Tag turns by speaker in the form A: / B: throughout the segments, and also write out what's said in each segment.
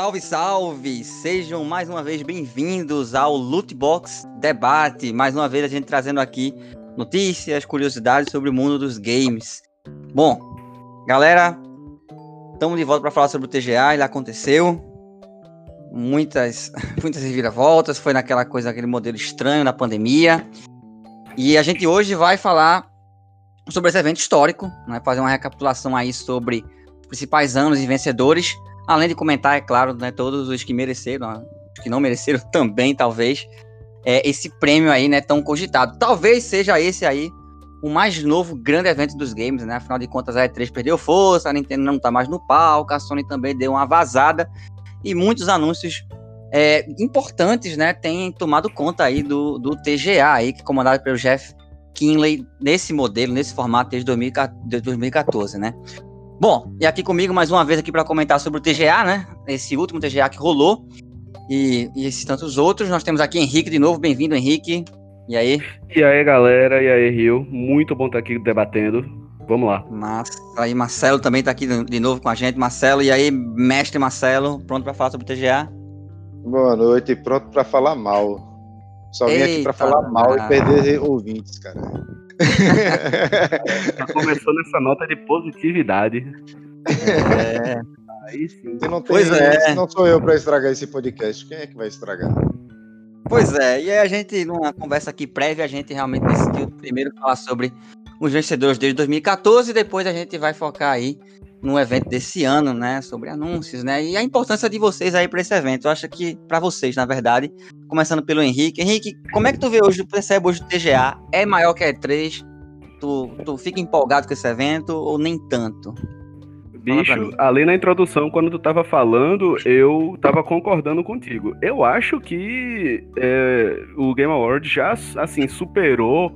A: Salve, salve! Sejam mais uma vez bem-vindos ao Lootbox Debate. Mais uma vez a gente trazendo aqui notícias, curiosidades sobre o mundo dos games. Bom, galera, estamos de volta para falar sobre o TGA. Ele aconteceu. Muitas, muitas reviravoltas. Foi naquela coisa, aquele modelo estranho na pandemia. E a gente hoje vai falar sobre esse evento histórico, né? fazer uma recapitulação aí sobre os principais anos e vencedores Além de comentar, é claro, né, todos os que mereceram, os que não mereceram também, talvez, é, esse prêmio aí, né, tão cogitado. Talvez seja esse aí o mais novo grande evento dos games, né? Afinal de contas, a E3 perdeu força, a Nintendo não tá mais no palco, a Sony também deu uma vazada e muitos anúncios é, importantes, né, têm tomado conta aí do, do TGA aí, que é comandado pelo Jeff Kinley nesse modelo, nesse formato desde 2014, né? Bom, e aqui comigo mais uma vez aqui para comentar sobre o TGA, né? Esse último TGA que rolou e, e esses tantos outros. Nós temos aqui Henrique de novo. Bem-vindo, Henrique. E aí?
B: E aí, galera. E aí, Rio. Muito bom estar aqui debatendo. Vamos lá.
A: Mas aí, Marcelo também está aqui de novo com a gente. Marcelo, e aí, mestre Marcelo, pronto para falar sobre o TGA?
C: Boa noite, pronto para falar mal. Só vim Eita, aqui para falar mal e perder ouvintes, cara.
B: Já começou nessa nota de positividade.
C: É. Aí sim. Se não, tem, pois é. se não sou eu para estragar esse podcast, quem é que vai estragar?
A: Pois é, e aí a gente, numa conversa aqui prévia, a gente realmente decidiu primeiro falar sobre os vencedores desde 2014 e depois a gente vai focar aí no evento desse ano, né, sobre anúncios, né, e a importância de vocês aí para esse evento. Eu acho que para vocês, na verdade, começando pelo Henrique. Henrique, como é que tu vê hoje, percebe hoje o TGA? É maior que a E3? Tu, tu fica empolgado com esse evento ou nem tanto?
B: Bicho, ali na introdução, quando tu tava falando, eu tava concordando contigo. Eu acho que é, o Game Award já, assim, superou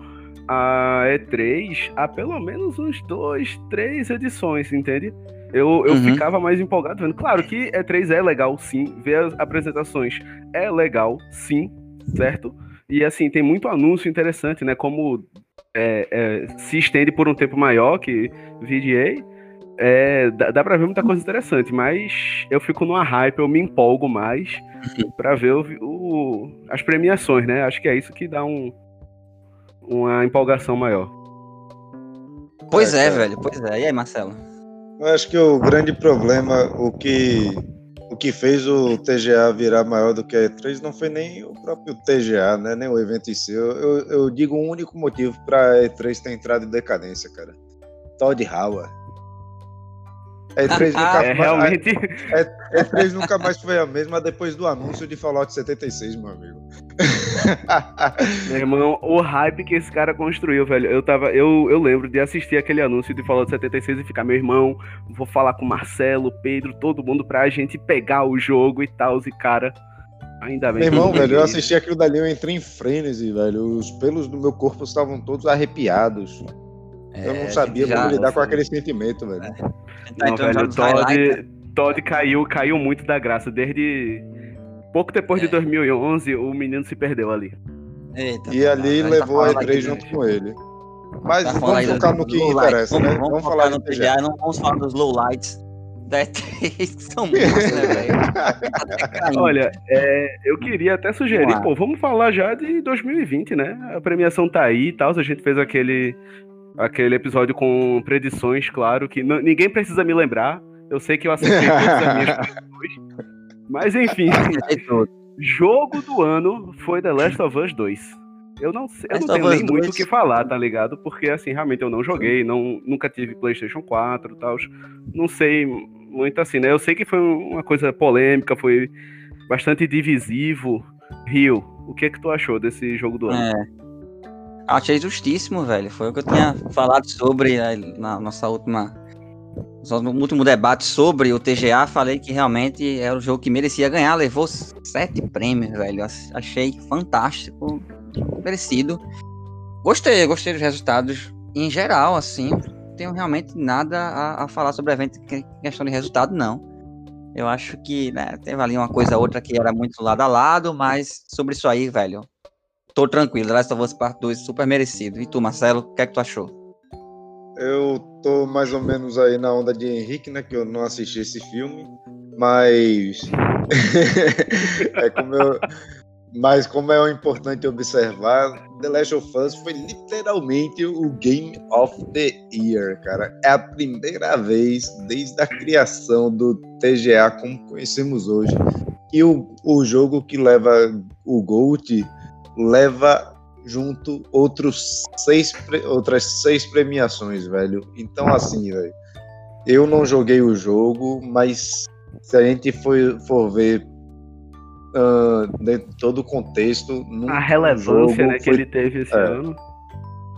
B: a E3 há pelo menos uns dois, três edições, entende? Eu, eu uhum. ficava mais empolgado vendo. Claro que E3 é legal, sim. Ver as apresentações é legal, sim, certo? E assim, tem muito anúncio interessante, né? Como é, é, se estende por um tempo maior que VGA. É, dá, dá pra ver muita coisa interessante, mas eu fico numa hype, eu me empolgo mais uhum. pra ver o, o, as premiações, né? Acho que é isso que dá um, uma empolgação maior.
A: Pois é, é velho, pois é. E aí, Marcelo?
C: Eu acho que o grande problema, o que, o que fez o TGA virar maior do que a E3 não foi nem o próprio TGA, né? nem o evento em si. Eu, eu, eu digo um único motivo para a E3 ter entrado em decadência, cara. Todd Howard.
B: E3 nunca, é, realmente...
C: E, 3 nunca mais foi a mesma depois do anúncio de Fallout 76, meu amigo.
B: meu irmão, o hype que esse cara construiu, velho. Eu tava, eu, eu lembro de assistir aquele anúncio de Fallout 76 e ficar, meu irmão, vou falar com Marcelo, Pedro, todo mundo pra gente pegar o jogo e tal, e cara. Ainda bem.
C: Meu irmão, velho, eu assisti aquilo dali, eu entrei em frenesi, velho. Os pelos do meu corpo estavam todos arrepiados. É, eu não sabia já, como lidar com aquele sentimento, velho. É.
B: Tá, não, velho, Todd, Todd caiu, caiu muito da graça. Desde pouco depois é. de 2011, o menino se perdeu ali.
C: Eita, e ali tá levou a E3 junto com ele. Mas tá vamos focar no que interessa,
A: né? Vamos, vamos falar no TGA, não vamos falar dos lowlights da E3, que são muitos, né, velho?
B: Olha, é, eu queria até sugerir, vamos pô, vamos falar já de 2020, né? A premiação tá aí e tal, a gente fez aquele Aquele episódio com predições, claro, que ninguém precisa me lembrar. Eu sei que eu acertei todas as minhas predições. Mas enfim. jogo do ano foi The Last of Us 2. Eu não, sei, eu não tenho nem muito o que falar, tá ligado? Porque, assim, realmente eu não joguei, não, nunca tive PlayStation 4 e tal. Não sei muito assim, né? Eu sei que foi uma coisa polêmica, foi bastante divisivo. Rio, o que é que tu achou desse jogo do ano? É.
A: Achei justíssimo, velho. Foi o que eu tinha falado sobre né, na nossa última. No último debate sobre o TGA, falei que realmente era o jogo que merecia ganhar. Levou sete prêmios, velho. Achei fantástico, merecido. Gostei, gostei dos resultados em geral, assim. Tenho realmente nada a, a falar sobre o evento em questão de resultado, não. Eu acho que, né, teve ali uma coisa ou outra que era muito lado a lado, mas sobre isso aí, velho, tô tranquilo. Last of Us Part 2 super merecido. E tu, Marcelo, o que é que tu achou?
C: Eu tô mais ou menos aí na onda de Henrique, né? Que eu não assisti esse filme. Mas. é como eu. Mas como é importante observar, The Last of Us foi literalmente o Game of the Year, cara. É a primeira vez desde a criação do TGA como conhecemos hoje que o, o jogo que leva o Gold leva junto outros seis, outras seis premiações, velho. Então assim, velho, eu não joguei o jogo, mas se a gente for, for ver uh, dentro de todo o contexto.
B: A relevância né, que ele teve esse é. ano.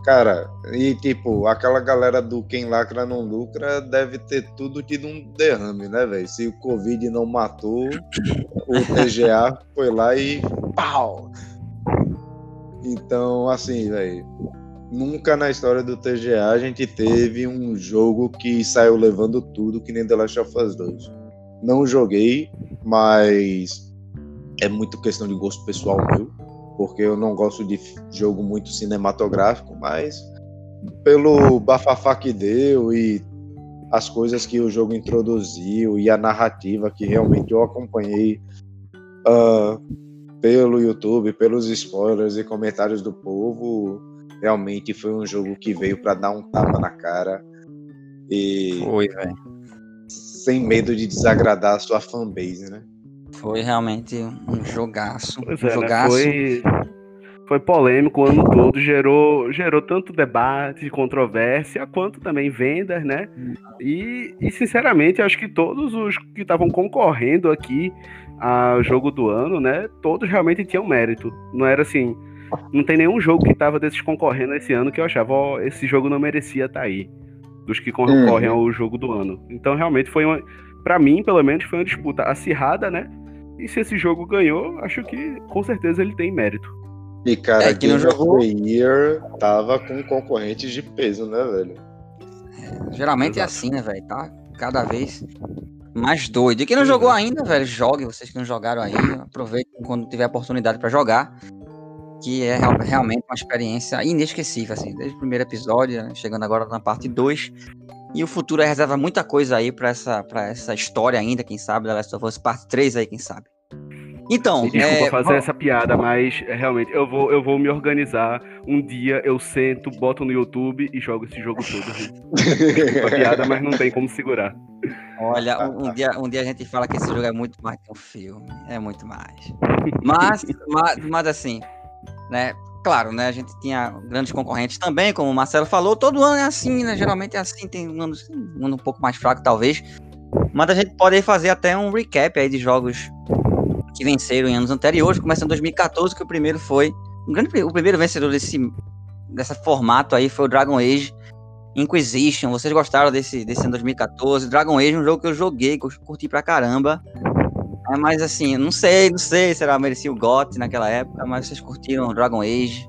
C: Cara, e tipo, aquela galera do quem lacra não lucra deve ter tudo tido um derrame, né, velho? Se o Covid não matou, o TGA foi lá e pau! Então, assim, velho, nunca na história do TGA a gente teve um jogo que saiu levando tudo que nem The Last of Us 2. Não joguei, mas é muito questão de gosto pessoal meu, porque eu não gosto de jogo muito cinematográfico, mas pelo bafafá que deu e as coisas que o jogo introduziu e a narrativa que realmente eu acompanhei uh, pelo YouTube, pelos spoilers e comentários do povo, realmente foi um jogo que veio para dar um tapa na cara e
A: foi, velho.
C: sem medo de desagradar a sua fanbase, né?
A: Foi realmente um jogaço.
B: Pois
A: um
B: é, né?
A: jogaço.
B: Foi, foi polêmico o ano todo, gerou, gerou tanto debate, controvérsia, quanto também vendas, né? E, e sinceramente, acho que todos os que estavam concorrendo aqui ao jogo do ano, né? Todos realmente tinham mérito. Não era assim. Não tem nenhum jogo que tava desses concorrendo esse ano que eu achava, ó, esse jogo não merecia estar tá aí. Dos que concorrem uhum. ao jogo do ano. Então, realmente, foi uma. Pra mim, pelo menos, foi uma disputa acirrada, né? E se esse jogo ganhou, acho que com certeza ele tem mérito.
C: E cara, é, que não jogou... Year tava com concorrentes de peso, né, velho?
A: É, geralmente é Exato. é assim, né, velho? Tá cada vez mais doido. E quem não Sim, jogou ainda, velho, jogue. Vocês que não jogaram aí, aproveitem quando tiver oportunidade para jogar. Que é realmente uma experiência inesquecível, assim, desde o primeiro episódio, chegando agora na parte 2. E o futuro reserva muita coisa aí para essa, pra essa história ainda, quem sabe, da Last of Us Part 3 aí, quem sabe. Então,
B: Desculpa é... fazer essa piada, mas é, realmente eu vou, eu vou me organizar. Um dia eu sento, boto no YouTube e jogo esse jogo todo. Desculpa a piada, mas não tem como segurar.
A: Olha, um, um, dia, um dia a gente fala que esse jogo é muito mais que um filme. É muito mais. Mas, mas, mas assim, né? claro, né? A gente tinha grandes concorrentes também, como o Marcelo falou. Todo ano é assim, né? Geralmente é assim, tem um ano, um, ano um pouco mais fraco, talvez. Mas a gente pode fazer até um recap aí de jogos que venceram em anos anteriores, começando em 2014, que o primeiro foi. Um grande, o primeiro vencedor desse, desse formato aí foi o Dragon Age Inquisition. Vocês gostaram desse, desse ano 2014? Dragon Age é um jogo que eu joguei, que eu curti pra caramba. É, mas assim, não sei, não sei se era merecia o GOT naquela época, mas vocês curtiram Dragon Age?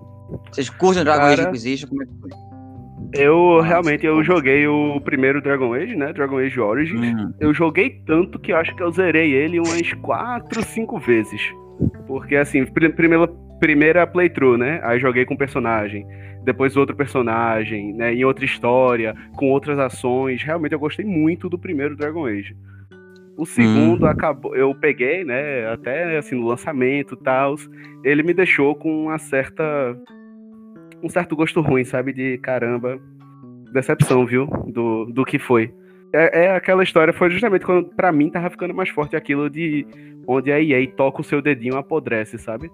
A: Vocês curtem Dragon Cara, Age Inquisition? Como é que foi?
B: Eu realmente eu joguei o primeiro Dragon Age, né? Dragon Age Origins. Uhum. Eu joguei tanto que eu acho que eu zerei ele umas 4, 5 vezes. Porque assim, primeira, primeira playthrough, né? Aí joguei com personagem. Depois outro personagem, né? Em outra história, com outras ações. Realmente eu gostei muito do primeiro Dragon Age. O segundo hum. acabou, eu peguei, né, até assim no lançamento e tal, ele me deixou com uma certa um certo gosto ruim, sabe, de caramba, decepção, viu, do, do que foi. É, é aquela história, foi justamente quando para mim tava ficando mais forte aquilo de onde a EA toca o seu dedinho apodrece, sabe?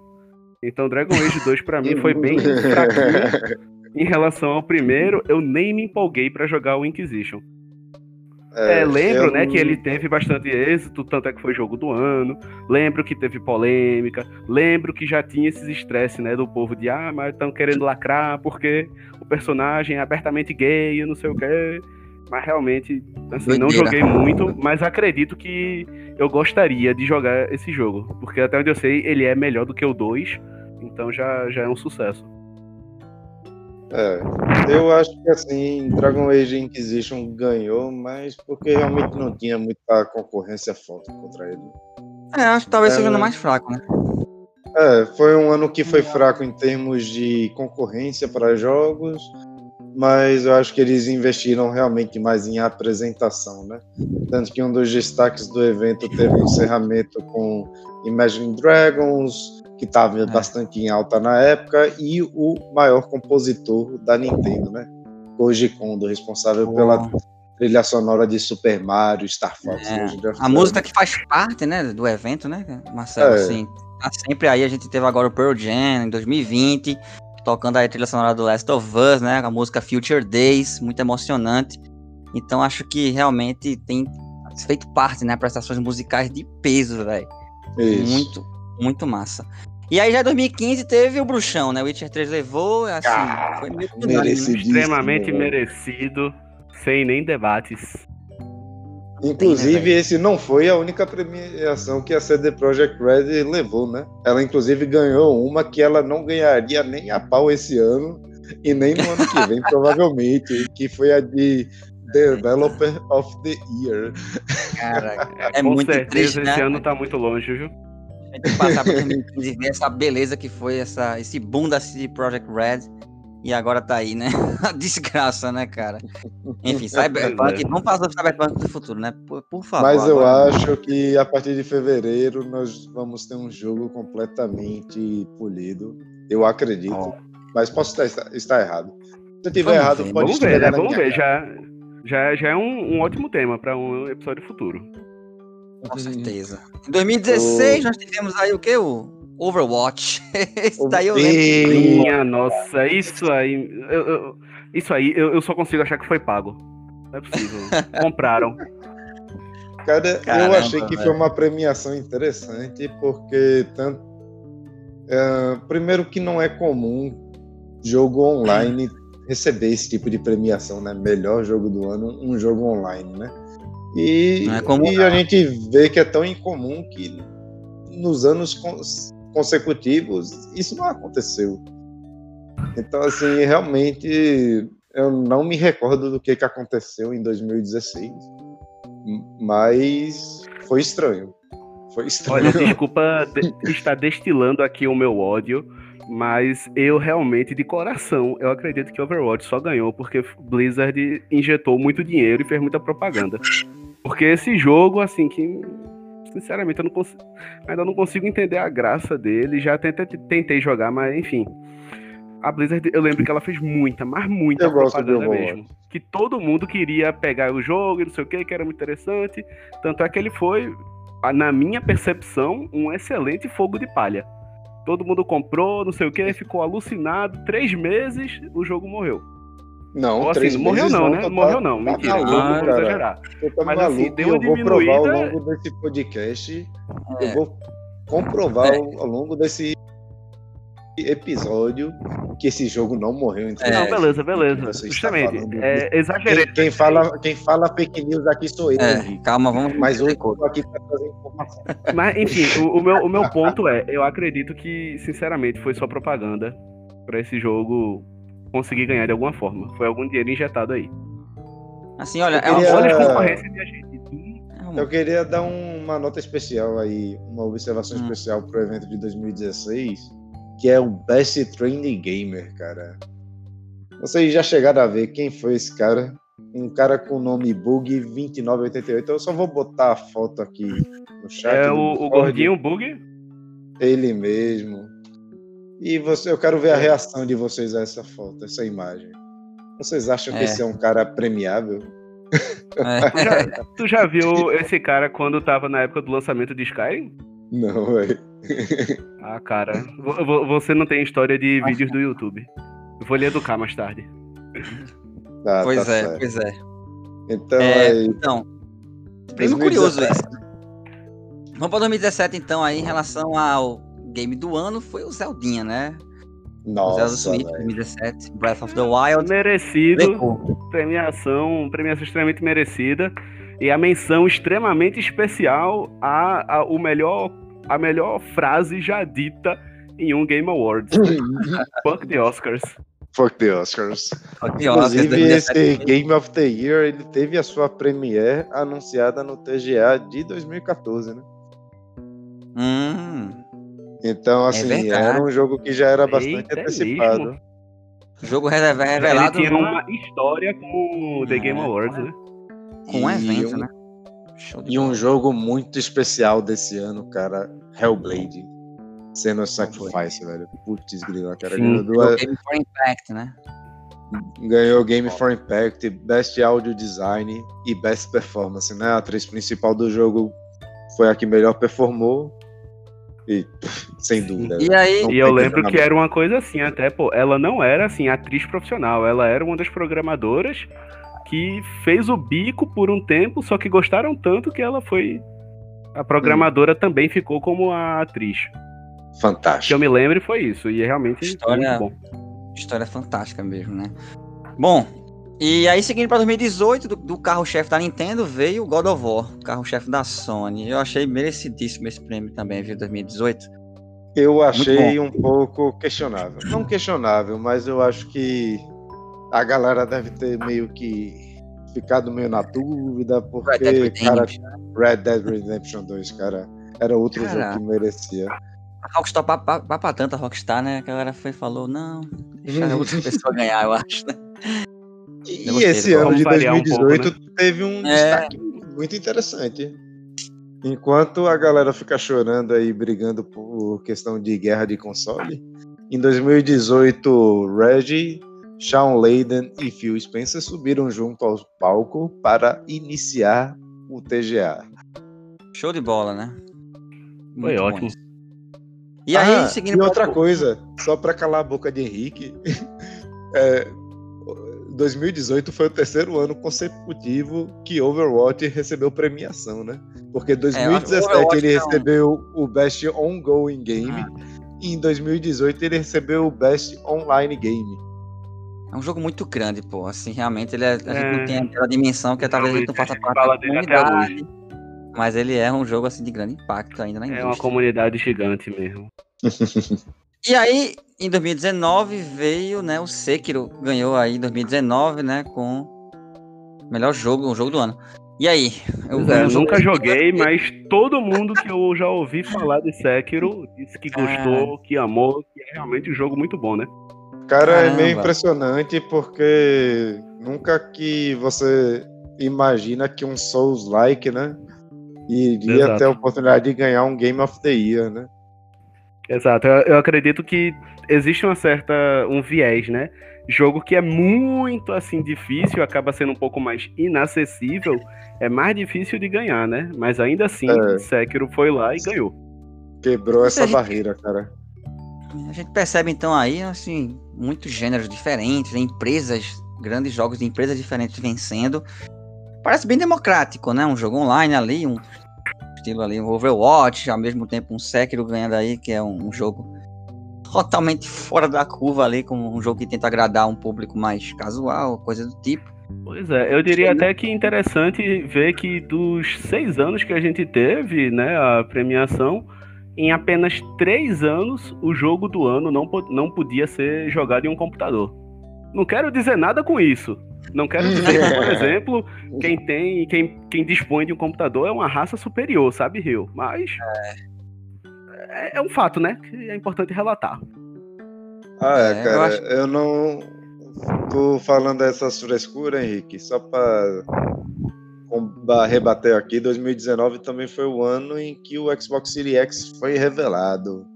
B: Então Dragon Age 2 para mim foi bem fraquinho. Em relação ao primeiro, eu nem me empolguei para jogar o Inquisition. É, é, lembro, eu... né, que ele teve bastante êxito, tanto é que foi jogo do ano. Lembro que teve polêmica. Lembro que já tinha esses estresse, né, do povo de ah, mas estão querendo lacrar porque o personagem é abertamente gay, não sei o quê. Mas realmente, assim, não joguei muito, mas acredito que eu gostaria de jogar esse jogo. Porque até onde eu sei, ele é melhor do que o 2, então já, já é um sucesso.
C: É, eu acho que assim, Dragon Age Inquisition ganhou, mas porque realmente não tinha muita concorrência forte contra ele.
A: É, acho que talvez é, seja o mais fraco, né?
C: É, foi um ano que foi fraco em termos de concorrência para jogos mas eu acho que eles investiram realmente mais em apresentação, né? Tanto que um dos destaques do evento teve um encerramento com Imagine Dragons, que estava é. bastante em alta na época, e o maior compositor da Nintendo, né? Koji Kondo, responsável oh. pela trilha sonora de Super Mario, Star Fox.
A: É. A música que faz parte, né, do evento, né, Marcelo? É. Assim, tá sempre aí. A gente teve agora o Pearl Jam em 2020, tocando aí a trilha sonora do Last of Us, né? A música Future Days, muito emocionante. Então acho que realmente tem feito parte, né? Prestações musicais de peso, velho. Muito, muito massa. E aí já em 2015 teve o Bruxão, né? O Witcher 3 levou, assim, ah, foi meio
B: né? extremamente merecido, sem nem debates.
C: Inclusive, né, esse não foi a única premiação que a CD Projekt Red levou, né? Ela, inclusive, ganhou uma que ela não ganharia nem a pau esse ano e nem no ano que vem, provavelmente, que foi a de Developer of the Year.
A: Cara, é, é muito certeza, triste,
B: né? esse ano tá muito longe, viu?
A: Gente passar por 2015 ver essa beleza que foi essa, esse boom da CD Projekt Red e agora tá aí, né? A desgraça, né, cara? Enfim, Cyberpunk, é. vamos falar sobre Cyberpunk do futuro, né? Por, por favor.
C: Mas eu agora... acho que a partir de fevereiro nós vamos ter um jogo completamente polido. Eu acredito. Oh. Mas posso estar, estar errado. Se eu tiver errado,
B: ver,
C: pode
B: Vamos ver, né? Vamos ver. Já, já, já é um, um ótimo tema para um episódio futuro.
A: Com certeza. Em 2016, nós tivemos aí o que? O Overwatch. Esse daí eu lembro.
B: Minha nossa, isso aí. Eu, eu, isso aí, eu, eu, só consigo achar que foi pago. Não é possível. Compraram.
C: Cara, Caramba, eu achei que velho. foi uma premiação interessante, porque tanto. Uh, primeiro que não é comum jogo online receber esse tipo de premiação, né? Melhor jogo do ano, um jogo online, né? E, é comum, e a gente vê que é tão incomum que nos anos consecutivos, isso não aconteceu. Então, assim, realmente eu não me recordo do que, que aconteceu em 2016, mas foi estranho. Foi estranho.
B: Olha, desculpa de estar destilando aqui o meu ódio, mas eu realmente, de coração, eu acredito que Overwatch só ganhou porque Blizzard injetou muito dinheiro e fez muita propaganda. Porque esse jogo, assim, que sinceramente, eu não consigo, ainda não consigo entender a graça dele. Já tentei, tentei jogar, mas enfim. A Blizzard, eu lembro que ela fez muita, mas muita
C: eu propaganda
B: mesmo. Que todo mundo queria pegar o jogo e não sei o que, que era muito interessante. Tanto é que ele foi, na minha percepção, um excelente fogo de palha. Todo mundo comprou, não sei o que, ficou alucinado. Três meses, o jogo morreu.
C: Não,
B: Ou, assim, morreu não, né? Tá, morreu não, tá mentira, maluco, vamos exagerar.
C: Tá Mas assim, deu uma eu vou provar ao longo desse podcast, é. eu vou comprovar é. ao longo desse episódio que esse jogo não morreu.
B: Então, é. Não, beleza, beleza. Justamente, é, exagerei.
C: Quem, quem, fala, quem fala fake news aqui sou eu. É,
A: calma, vamos.
C: Mas hoje eu aqui para trazer informação.
B: Mas, enfim, o, o, meu, o meu ponto é, eu acredito que, sinceramente, foi só propaganda para esse jogo conseguir ganhar de alguma forma. Foi algum dinheiro injetado aí.
A: Assim, olha, é uma boa concorrência de
C: agente. Eu queria dar uma nota especial aí, uma observação hum. especial pro evento de 2016, que é o Best Training Gamer, cara. Vocês já chegaram a ver quem foi esse cara? Um cara com o nome Bug 2988. Eu só vou botar a foto aqui no chat.
B: É o, o gordinho Bug?
C: Ele mesmo. E você, eu quero ver a é. reação de vocês a essa foto, essa imagem. Vocês acham que é. esse é um cara premiável?
B: É. tu, já, tu, já, viu esse cara quando tava na época do lançamento de Skyrim?
C: Não, velho.
B: Ah, cara. Você não tem história de vídeos do YouTube. Eu vou lhe educar mais tarde.
A: Ah, pois tá é, certo. pois é.
C: Então, é,
A: aí... então bem curioso isso. Vamos para 2017 então aí em relação ao game do ano foi o Zeldinha, né?
C: Nossa,
A: Zelda Switch 2017, Breath of the Wild.
B: Merecido. Premiação, premiação extremamente merecida. E a menção extremamente especial a, a, o melhor, a melhor frase já dita em um Game Awards. Fuck the Oscars.
C: Fuck the Oscars. Fuck the Oscars Inclusive, esse Game of the Year ele teve a sua premiere anunciada no TGA de 2014, né?
A: Hum.
C: Então, é assim, é era um jogo que já era bastante Eita, antecipado.
A: Jogo revelado.
B: Ele tinha uma história com o The Game é. Awards, né?
A: Com um evento, um, né?
C: E um jogo muito especial desse ano, cara, Hellblade. Sendo Sacrifice, velho. Putz, grila, cara.
A: Sim, ganhou Game for Impact, né?
C: Ganhou Game for Impact, Best Audio Design e Best Performance, né? A atriz principal do jogo foi a que melhor performou. E, sem dúvida.
B: E aí, e eu lembro que era uma coisa assim, até, pô, ela não era assim, atriz profissional, ela era uma das programadoras que fez o bico por um tempo, só que gostaram tanto que ela foi. A programadora hum. também ficou como a atriz.
C: Fantástico.
B: Que eu me lembro foi isso, e é realmente
A: história,
B: muito bom.
A: História fantástica mesmo, né? Bom, e aí seguindo para 2018, do, do carro-chefe da Nintendo veio o God of War, carro-chefe da Sony. Eu achei merecidíssimo esse prêmio também, viu, 2018.
C: Eu achei um pouco questionável. Não questionável, mas eu acho que a galera deve ter meio que ficado meio na dúvida, porque, Red Dead cara, Red Dead Redemption 2, cara, era outro cara, jogo que merecia.
A: A Rockstar, pra, pra, tanta Rockstar, né? A galera foi falou, não, deixa outra pessoa ganhar, eu acho, né?
C: E, esse ano de 2018 um pouco, né? teve um é... destaque muito interessante. Enquanto a galera fica chorando aí, brigando por questão de guerra de console, em 2018, Reggie, Sean Layden e Phil Spencer subiram junto ao palco para iniciar o TGA.
A: Show de bola, né?
B: Muito Foi ótimo.
C: E aí, ah, seguindo. E outra coisa, só para calar a boca de Henrique, é, 2018 foi o terceiro ano consecutivo que Overwatch recebeu premiação, né? Porque 2017 é, ele não. recebeu o Best Ongoing Game ah. e em 2018 ele recebeu o Best Online Game.
A: É um jogo muito grande, pô. Assim, realmente ele é, a gente não é. tem aquela dimensão que talvez a gente não faça parte da comunidade. Mas ele é um jogo assim de grande impacto ainda na indústria.
B: É uma comunidade gigante mesmo.
A: e aí, em 2019 veio, né, o Sekiro ganhou aí em 2019, né, com melhor jogo, o jogo do ano. E aí?
B: Eu, é, nunca joguei, mas todo mundo que eu já ouvi falar de Sekiro disse que gostou, que amou, que é realmente um jogo muito bom, né?
C: Cara, Caramba. é meio impressionante porque nunca que você imagina que um Souls-like, né, iria Exato. ter a oportunidade de ganhar um Game of the Year, né?
B: Exato, eu, eu acredito que existe uma certa um viés, né? Jogo que é muito assim difícil, acaba sendo um pouco mais inacessível, é mais difícil de ganhar, né? Mas ainda assim, é. Sekiro foi lá e ganhou.
C: Quebrou essa gente, barreira, cara.
A: A gente percebe então aí, assim, muitos gêneros diferentes, né? empresas, grandes jogos de empresas diferentes vencendo. Parece bem democrático, né? Um jogo online ali, um estilo ali, um Overwatch, ao mesmo tempo um Sekiro ganhando aí, que é um, um jogo totalmente fora da curva ali, como um jogo que tenta agradar um público mais casual, coisa do tipo.
B: Pois é, eu diria até que interessante ver que dos seis anos que a gente teve, né, a premiação, em apenas três anos o jogo do ano não, não podia ser jogado em um computador. Não quero dizer nada com isso, não quero dizer que, por exemplo, quem tem, quem, quem dispõe de um computador é uma raça superior, sabe, Rio? Mas é. é, é um fato, né? Que é importante relatar.
C: Ah, é, cara, eu, acho... eu não tô falando dessas frescuras, Henrique, só para rebater aqui, 2019 também foi o ano em que o Xbox Series X foi revelado.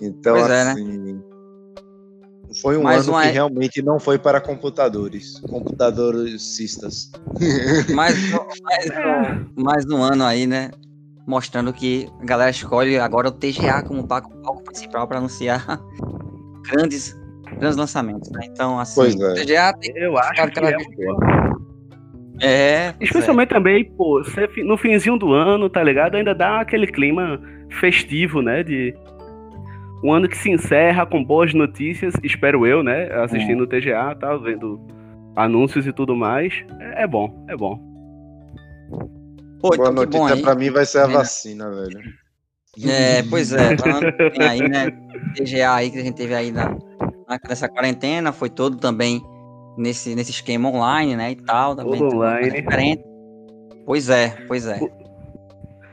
C: Então, pois assim, é, né? Foi um mais ano que realmente não foi para computadores, computadoristas.
A: Mais, mais, mais um ano aí, né? Mostrando que a galera escolhe agora o TGA como palco, palco principal para anunciar grandes, grandes lançamentos. Né? Então, assim,
C: pois
A: é.
B: TGA tem Eu acho que é, é Especialmente é. também, pô, no finzinho do ano, tá ligado? Ainda dá aquele clima festivo, né? De um ano que se encerra com boas notícias, espero eu, né? Assistindo o TGA, tá vendo anúncios e tudo mais. É, é bom, é bom.
C: Pô, Boa então notícia pra mim vai ser a vacina, velho.
A: É, pois é, falando aí, né? TGA aí que a gente teve aí na, nessa quarentena, foi todo também nesse, nesse esquema online, né? E tal, também.
B: Todo online.
A: Diferente. Pois é, pois é.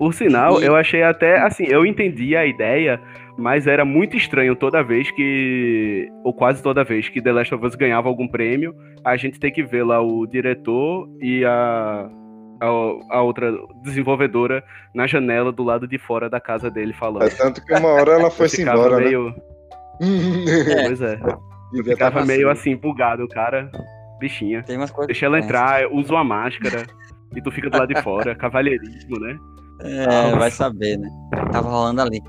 B: Por sinal, e... eu achei até, assim, eu entendi a ideia, mas era muito estranho toda vez que, ou quase toda vez que The Last of Us ganhava algum prêmio, a gente tem que ver lá o diretor e a, a, a, outra desenvolvedora na janela do lado de fora da casa dele falando. É
C: tanto que uma hora ela foi embora, né? meio...
B: né? pois é. Eu ficava meio assim, bugado, o cara, bichinha. Deixa ela entrar, usa uma máscara e tu fica do lado de fora, cavalheirismo, né?
A: É, vai saber, né? Tava rolando ali.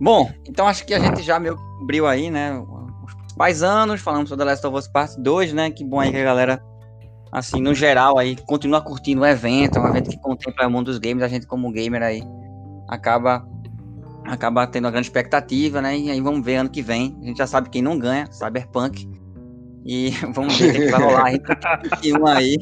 A: Bom, então acho que a gente já meio que cobriu aí, né? Os paisanos, falamos sobre The Last of Us Part 2, né? Que bom aí que a galera assim, no geral aí, continua curtindo o evento, é um evento que contempla o mundo dos games, a gente como gamer aí acaba acaba tendo uma grande expectativa, né? E aí vamos ver ano que vem. A gente já sabe quem não ganha, Cyberpunk. E vamos ver o que vai rolar aí aí.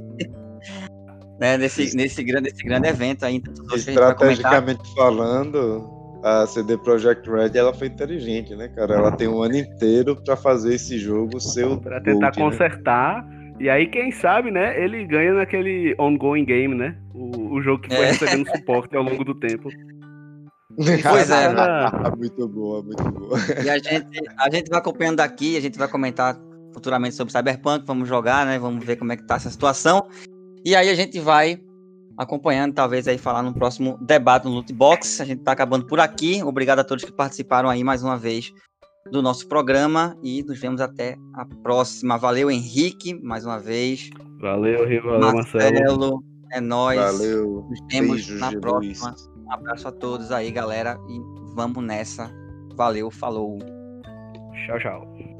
A: Né, nesse, nesse, grande, nesse grande evento aí.
C: Estrategicamente falando, a CD Projekt Red ela foi inteligente, né, cara? Ela tem um ano inteiro para fazer esse jogo seu.
B: Para tentar gold, né? consertar. Né? E aí, quem sabe, né, ele ganha naquele ongoing game, né? O, o jogo que foi é. recebendo suporte ao longo do tempo.
A: Pois é.
C: muito boa, muito boa.
A: E a gente, a gente vai acompanhando daqui, a gente vai comentar futuramente sobre Cyberpunk, vamos jogar, né? Vamos ver como é que tá essa situação. E aí a gente vai acompanhando, talvez aí falar no próximo debate no Loot Box. A gente tá acabando por aqui. Obrigado a todos que participaram aí mais uma vez do nosso programa e nos vemos até a próxima. Valeu, Henrique, mais uma vez.
B: Valeu, Rio, valeu, Marcelo. Marcelo.
A: É nóis.
C: Valeu.
A: Nos vemos na próxima. Luiz. Um abraço a todos aí, galera, e vamos nessa. Valeu, falou.
B: Tchau, tchau.